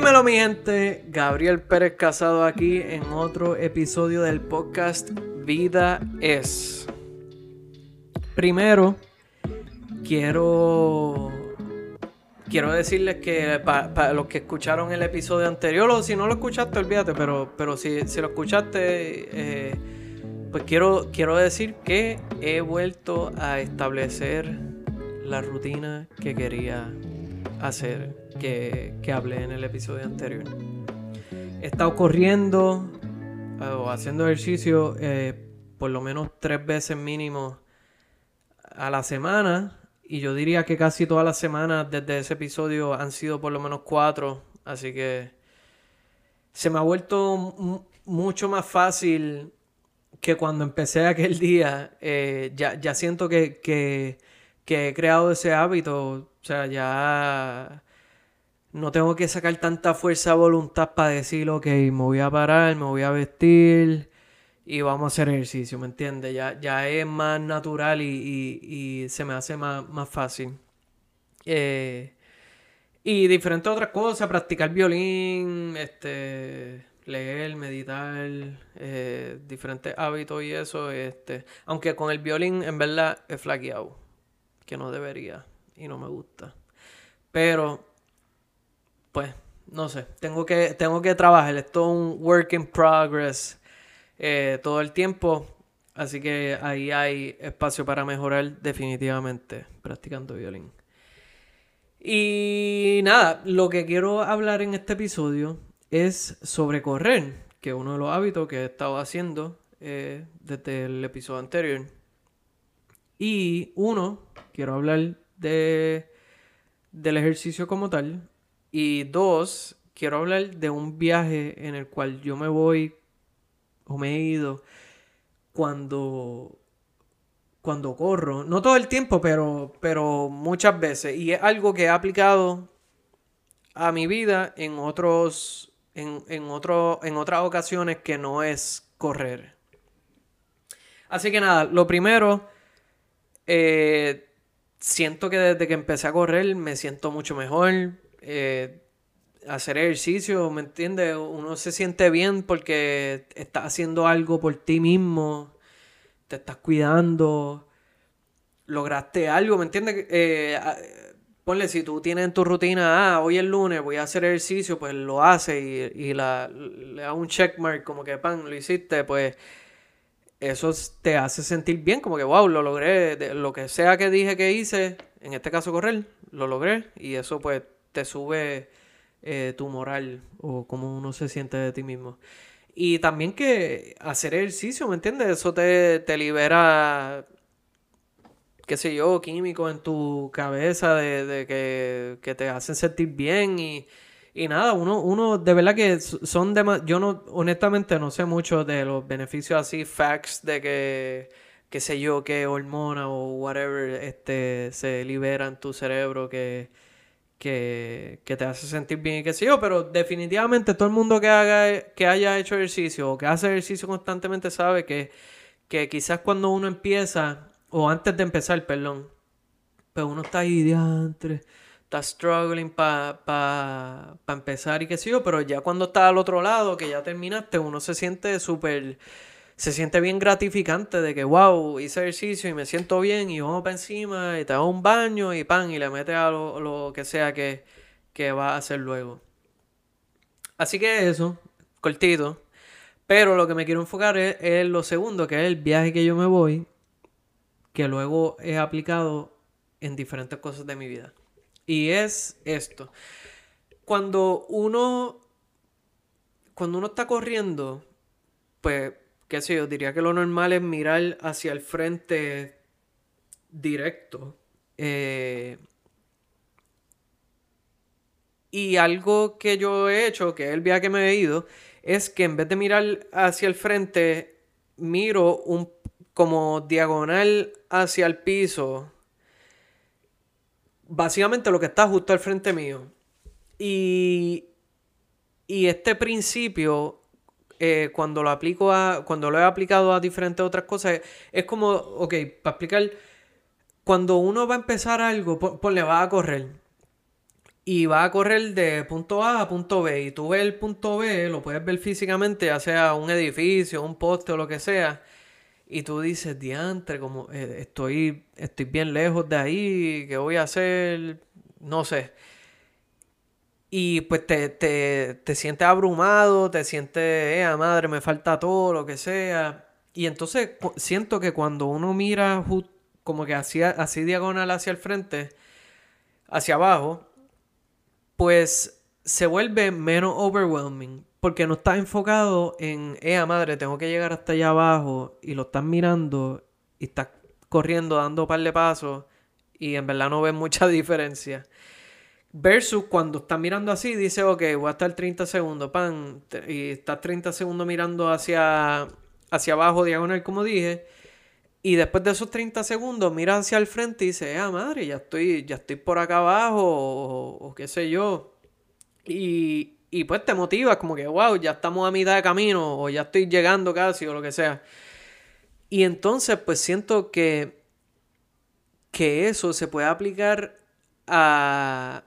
Dímelo mi gente, Gabriel Pérez Casado aquí en otro episodio del podcast Vida es. Primero, quiero quiero decirles que para los que escucharon el episodio anterior, o si no lo escuchaste, olvídate, pero, pero si, si lo escuchaste, eh, pues quiero, quiero decir que he vuelto a establecer la rutina que quería hacer, que, que hablé en el episodio anterior. He estado corriendo eh, o haciendo ejercicio eh, por lo menos tres veces mínimo a la semana. Y yo diría que casi todas las semanas desde ese episodio han sido por lo menos cuatro. Así que se me ha vuelto mucho más fácil que cuando empecé aquel día, eh, ya, siento que, que, he creado ese hábito. O sea, ya no tengo que sacar tanta fuerza de voluntad para decir, ok, me voy a parar, me voy a vestir y vamos a hacer ejercicio, ¿me entiendes? Ya, ya es más natural y, se me hace más, más fácil. Eh, y diferentes otras cosas, practicar violín, este leer, meditar, eh, diferentes hábitos y eso, este, aunque con el violín en verdad he flaqueado, que no debería y no me gusta. Pero, pues, no sé, tengo que, tengo que trabajar, es un work in progress eh, todo el tiempo, así que ahí hay espacio para mejorar definitivamente practicando violín. Y nada, lo que quiero hablar en este episodio es sobre correr, que es uno de los hábitos que he estado haciendo eh, desde el episodio anterior. Y uno, quiero hablar de, del ejercicio como tal. Y dos, quiero hablar de un viaje en el cual yo me voy o me he ido cuando cuando corro, no todo el tiempo, pero, pero muchas veces. Y es algo que he aplicado a mi vida en otros en, otro, en otras ocasiones que no es correr. Así que nada, lo primero, eh, siento que desde que empecé a correr me siento mucho mejor. Eh, hacer ejercicio, ¿me entiendes? Uno se siente bien porque estás haciendo algo por ti mismo, te estás cuidando, lograste algo, ¿me entiendes? Eh, ponle, si tú tienes en tu rutina, ah, hoy es lunes, voy a hacer ejercicio, pues lo haces y, le das un checkmark, como que, pan, lo hiciste, pues eso te hace sentir bien, como que, wow, lo logré, lo que sea que dije que hice, en este caso correr, lo logré y eso pues te sube eh, tu moral o como uno se siente de ti mismo. Y también que hacer ejercicio, ¿me entiendes? Eso te, te libera qué sé yo, químicos en tu cabeza de, que, te hacen sentir bien y, nada, uno, uno de verdad que son demás, yo no, honestamente no sé mucho de los beneficios así, facts de que, qué sé yo, que hormona o whatever, este, se libera en tu cerebro que, que, te hace sentir bien y qué sé yo, pero definitivamente todo el mundo que haga, que haya hecho ejercicio o que hace ejercicio constantemente sabe que, que quizás cuando uno empieza o antes de empezar, perdón, pues uno está ahí, diantre, está struggling para pa, pa empezar y qué sé yo, pero ya cuando está al otro lado, que ya terminaste, uno se siente súper, se siente bien gratificante de que, wow, hice ejercicio y me siento bien y vamos para encima y te hago un baño y pan y le metes a lo, que sea que, que va a hacer luego. Así que eso, cortito. Pero lo que me quiero enfocar es, lo segundo, que es el viaje que yo me voy que luego he aplicado en diferentes cosas de mi vida. Y es esto. Cuando uno, cuando uno está corriendo, pues, qué sé yo, diría que lo normal es mirar hacia el frente directo. Eh, y algo que yo he hecho, que es el viaje que me he ido, es que en vez de mirar hacia el frente, miro un como diagonal hacia el piso. Básicamente lo que está justo al frente mío. Y, y este principio, eh, cuando lo aplico a. Cuando lo he aplicado a diferentes otras cosas, es como. Ok, para explicar. Cuando uno va a empezar algo, pues le va a correr. y va a correr de punto A a punto B. Y tú ves el punto B, lo puedes ver físicamente, ya sea un edificio, un poste o lo que sea. Y tú dices, diantre, como eh, estoy, estoy bien lejos de ahí, ¿qué voy a hacer? No sé. Y pues te, te, te sientes abrumado, te sientes, eh, madre, me falta todo, lo que sea. Y entonces siento que cuando uno mira como que así, así diagonal hacia el frente, hacia abajo, pues se vuelve menos overwhelming. Porque no estás enfocado en, eh, madre, tengo que llegar hasta allá abajo y lo estás mirando y estás corriendo, dando un par de pasos y en verdad no ves mucha diferencia. Versus cuando estás mirando así, dice, ok, voy a estar 30 segundos, pan, y estás 30 segundos mirando hacia, hacia abajo, diagonal, como dije, y después de esos 30 segundos miras hacia el frente y dices, ah, madre, ya estoy, ya estoy por acá abajo, o, qué sé yo. Y, y pues te motivas como que, wow, ya estamos a mitad de camino, o ya estoy llegando casi, o lo que sea. Y entonces, pues siento que, que eso se puede aplicar a,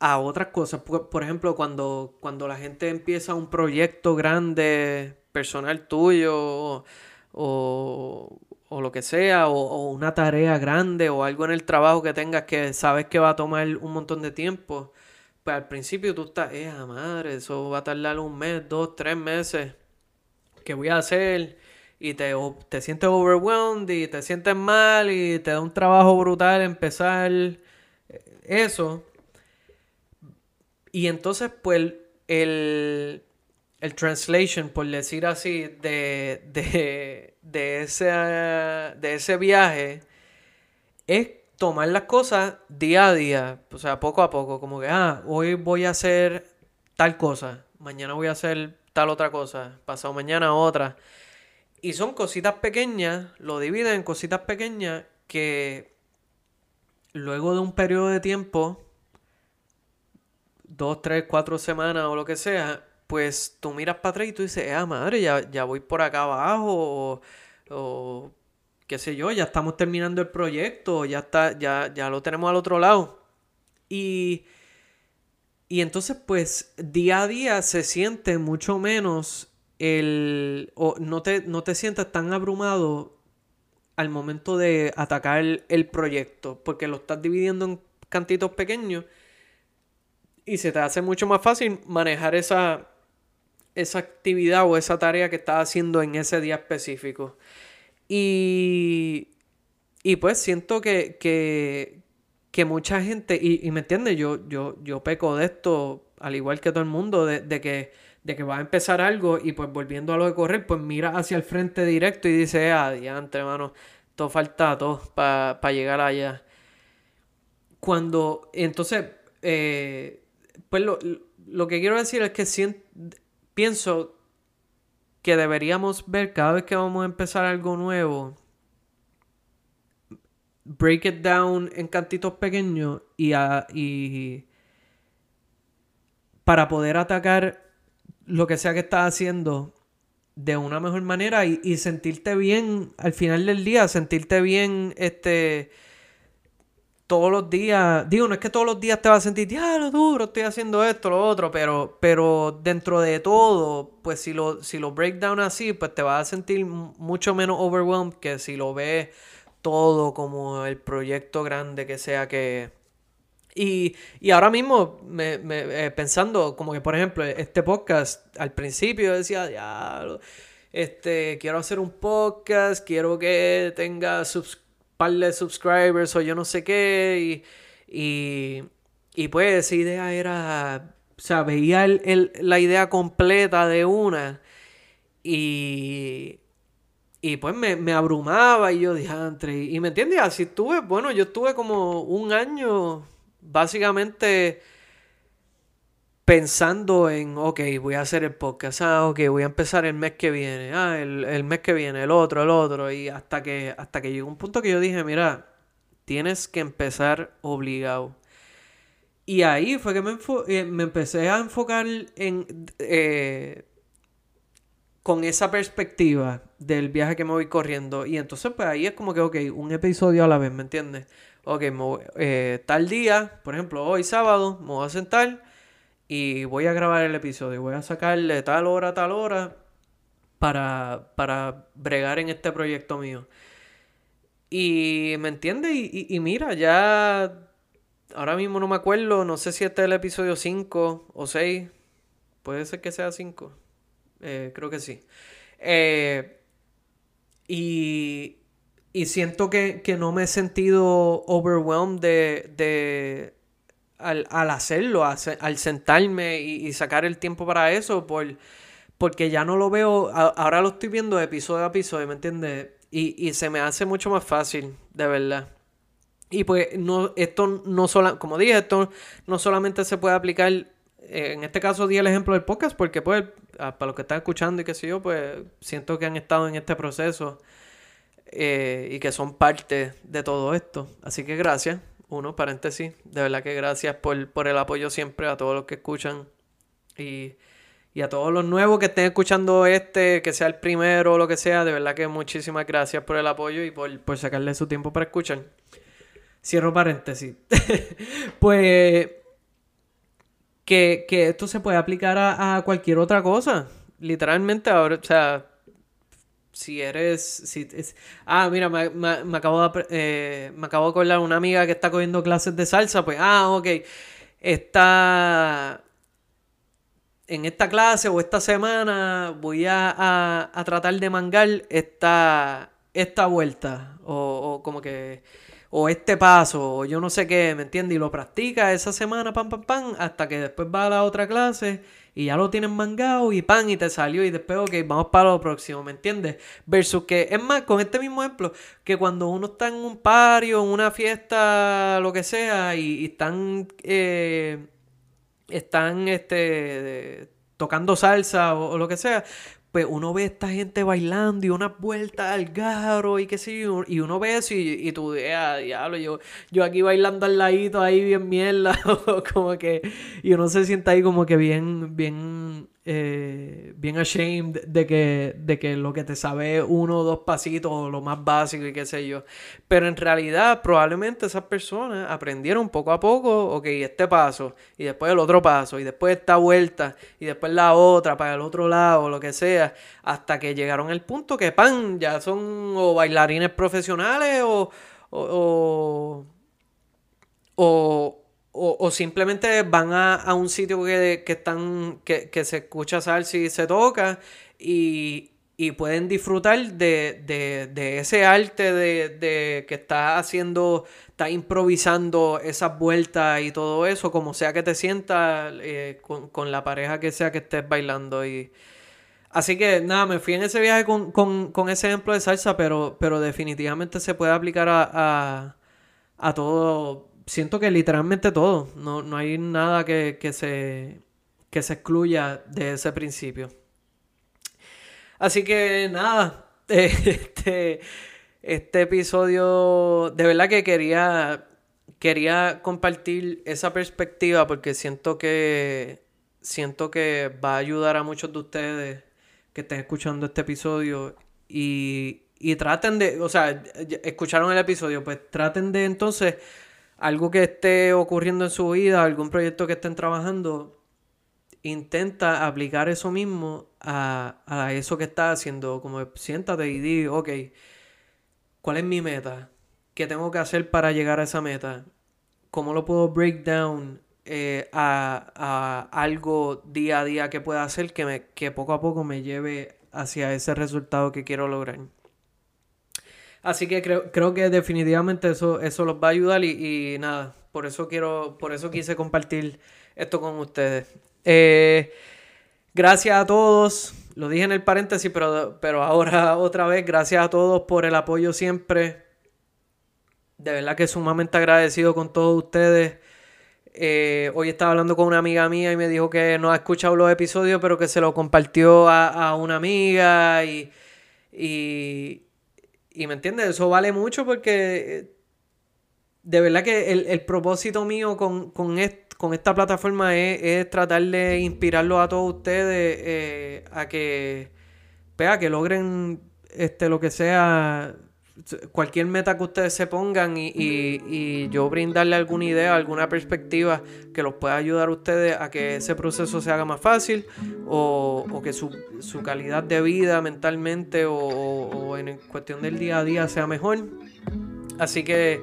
a otras cosas. Por, ejemplo, cuando, cuando la gente empieza un proyecto grande, personal tuyo, o, o lo que sea, o, una tarea grande o algo en el trabajo que tengas que sabes que va a tomar un montón de tiempo, pues al principio tú estás, eh, madre, eso va a tardar un mes, dos, tres meses, ¿qué voy a hacer? Y te, te sientes overwhelmed y te sientes mal y te da un trabajo brutal empezar eh, eso. Y entonces, pues, el, el translation, por decir así, de, de, de, ese, de ese viaje es tomar las cosas día a día, o sea, poco a poco, como que, ah, hoy voy a hacer tal cosa, mañana voy a hacer tal otra cosa, pasado mañana otra. Y son cositas pequeñas, lo dividen en cositas pequeñas que luego de un periodo de tiempo, dos, tres, cuatro semanas o lo que sea, pues tú miras para atrás y tú dices, ah, madre, ya, ya voy por acá abajo, o, qué sé yo, ya estamos terminando el proyecto, ya, está, ya, ya lo tenemos al otro lado. Y, y entonces, pues, día a día se siente mucho menos el... o no te, no te sientes tan abrumado al momento de atacar el, el proyecto, porque lo estás dividiendo en cantitos pequeños y se te hace mucho más fácil manejar esa, esa actividad o esa tarea que estás haciendo en ese día específico. Y, y pues siento que, que, que mucha gente, y, y me entiende, yo, yo, yo peco de esto, al igual que todo el mundo, de, de, que, de que va a empezar algo y pues volviendo a lo de correr, pues mira hacia el frente directo y dice, ah, diante, hermano, todo falta todo para llegar allá. Cuando, entonces, eh, pues lo, lo, que quiero decir es que siento, pienso que deberíamos ver cada vez que vamos a empezar algo nuevo, break it down en cantitos pequeños y, y para poder atacar lo que sea que estás haciendo de una mejor manera y, y sentirte bien al final del día, sentirte bien este todos los días, digo, no es que todos los días te vas a sentir, ya lo duro, estoy haciendo esto, lo otro, pero, pero dentro de todo, pues si lo, si lo breakdown así, pues te vas a sentir mucho menos overwhelmed que si lo ves todo como el proyecto grande que sea que... Y, y ahora mismo, me, me, eh, pensando, como que por ejemplo, este podcast, al principio decía, ya, este, quiero hacer un podcast, quiero que tenga subscripción de subscribers o yo no sé qué. Y, y, pues esa idea era, o sea, veía el, la idea completa de una. Y, y pues me, me abrumaba y yo dije, entre, y me entiendes, así estuve, bueno, yo estuve como un año básicamente pensando en, ok, voy a hacer el podcast, ah, ok, voy a empezar el mes que viene, ah, el, mes que viene, el otro, el otro, y hasta que, hasta que llegó un punto que yo dije, mira, tienes que empezar obligado. Y ahí fue que me, eh, me empecé a enfocar en, eh, con esa perspectiva del viaje que me voy corriendo. Y entonces, pues ahí es como que, ok, un episodio a la vez, ¿me entiendes? ok, eh, tal día, por ejemplo, hoy sábado, me voy a sentar y voy a grabar el episodio. Voy a sacarle tal hora tal hora para, para bregar en este proyecto mío. Y me entiende, y, y, mira, ya ahora mismo no me acuerdo, no sé si este es el episodio 5 o 6. Puede ser que sea 5. Eh, creo que sí. Eh, y, y siento que, que, no me he sentido overwhelmed de, de al, al, hacerlo, al sentarme y, sacar el tiempo para eso, por, porque ya no lo veo, ahora lo estoy viendo episodio a episodio, ¿me entiendes? Y, se me hace mucho más fácil, de verdad. Y pues no, esto no solo, como dije, esto no solamente se puede aplicar, eh, en este caso di el ejemplo del podcast, porque pues para los que están escuchando y qué sé yo, pues siento que han estado en este proceso eh, y que son parte de todo esto. Así que gracias, uno, paréntesis, de verdad que gracias por, por el apoyo siempre a todos los que escuchan y y a todos los nuevos que estén escuchando este, que sea el primero o lo que sea, de verdad que muchísimas gracias por el apoyo y por, por sacarle su tiempo para escuchar. Cierro paréntesis. pues que, que, esto se puede aplicar a, cualquier otra cosa. Literalmente ahora, o sea, si eres... Si, ah, mira, me, me, acabo de, eh, me acabo de acordar una amiga que está cogiendo clases de salsa, pues, ah, ok. Está en esta clase o esta semana voy a, a, tratar de mangar esta, esta vuelta o, o, como que o este paso o yo no sé qué, ¿me entiendes? Y lo practica esa semana, pam, pam, pam, hasta que después va a la otra clase y ya lo tienen mangado y pan y te salió y después, ok, vamos para lo próximo, ¿me entiendes? Versus que, es más, con este mismo ejemplo, que cuando uno está en un pario, en una fiesta, lo que sea, y, están... Eh, están este, tocando salsa o, lo que sea, pues uno ve esta gente bailando y unas vueltas al garo y qué sé yo, y uno ve eso y, y tú, ah, diablo, yo, yo aquí bailando al ladito ahí bien mierda, como que, y uno se siente ahí como que bien, bien eh, bien ashamed de que, de que lo que te sabe uno o dos pasitos o lo más básico y qué sé yo. Pero en realidad probablemente esas personas aprendieron poco a poco, ok, este paso y después el otro paso y después esta vuelta y después la otra para el otro lado lo que sea, hasta que llegaron al punto que, pan, ya son o bailarines profesionales o, o, o o, simplemente van a, un sitio que, están, que, se escucha salsa y se toca y, pueden disfrutar de, ese arte de, que está haciendo, está improvisando esas vueltas y todo eso, como sea que te sientas eh, con, la pareja que sea que estés bailando. Y... Así que nada, me fui en ese viaje con, ese ejemplo de salsa, pero, pero definitivamente se puede aplicar a, a, a todo siento que literalmente todo. No, no hay nada que, se, que se excluya de ese principio. Así que nada, este, este episodio, de verdad que quería, quería compartir esa perspectiva porque siento que, siento que va a ayudar a muchos de ustedes que estén escuchando este episodio y, y traten de, o sea, escucharon el episodio, pues traten de entonces algo que esté ocurriendo en su vida, algún proyecto que estén trabajando, intenta aplicar eso mismo a, eso que estás haciendo. Como siéntate y di, ok, ¿cuál es mi meta? ¿Qué tengo que hacer para llegar a esa meta? ¿Cómo lo puedo break down eh, a, algo día a día que pueda hacer que, me, que poco a poco me lleve hacia ese resultado que quiero lograr? Así que creo, creo que definitivamente eso, eso los va a ayudar y, nada, por eso quiero, por eso quise compartir esto con ustedes. Eh, gracias a todos, lo dije en el paréntesis, pero, pero ahora otra vez, gracias a todos por el apoyo siempre. De verdad que sumamente agradecido con todos ustedes. Eh, hoy estaba hablando con una amiga mía y me dijo que no ha escuchado los episodios, pero que se lo compartió a, una amiga y, y me entiendes, eso vale mucho porque eh, de verdad que el, propósito mío con, con, esta plataforma es, tratar de inspirarlos a todos ustedes eh, a que, vea, que logren este, lo que sea cualquier meta que ustedes se pongan y, y, yo brindarle alguna idea, alguna perspectiva que los pueda ayudar a ustedes a que ese proceso se haga más fácil o, que su, calidad de vida mentalmente o, en cuestión del día a día sea mejor. Así que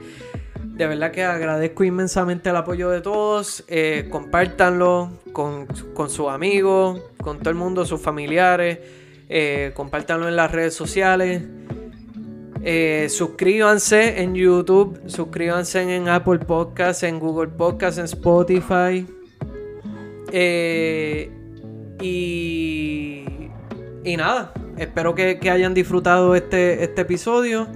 de verdad que agradezco inmensamente el apoyo de todos. Eh, compártanlo con, con sus amigos, con todo el mundo, sus familiares. Eh, compártanlo en las redes sociales. Eh, suscríbanse en YouTube, suscríbanse en Apple Podcasts, en Google Podcasts, en Spotify. Eh, y, y nada, espero que, hayan disfrutado este, este, episodio.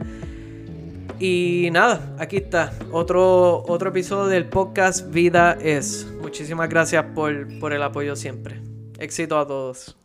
Y nada, aquí está, otro, otro episodio del podcast Vida es. Muchísimas gracias por, por el apoyo siempre. Éxito a todos.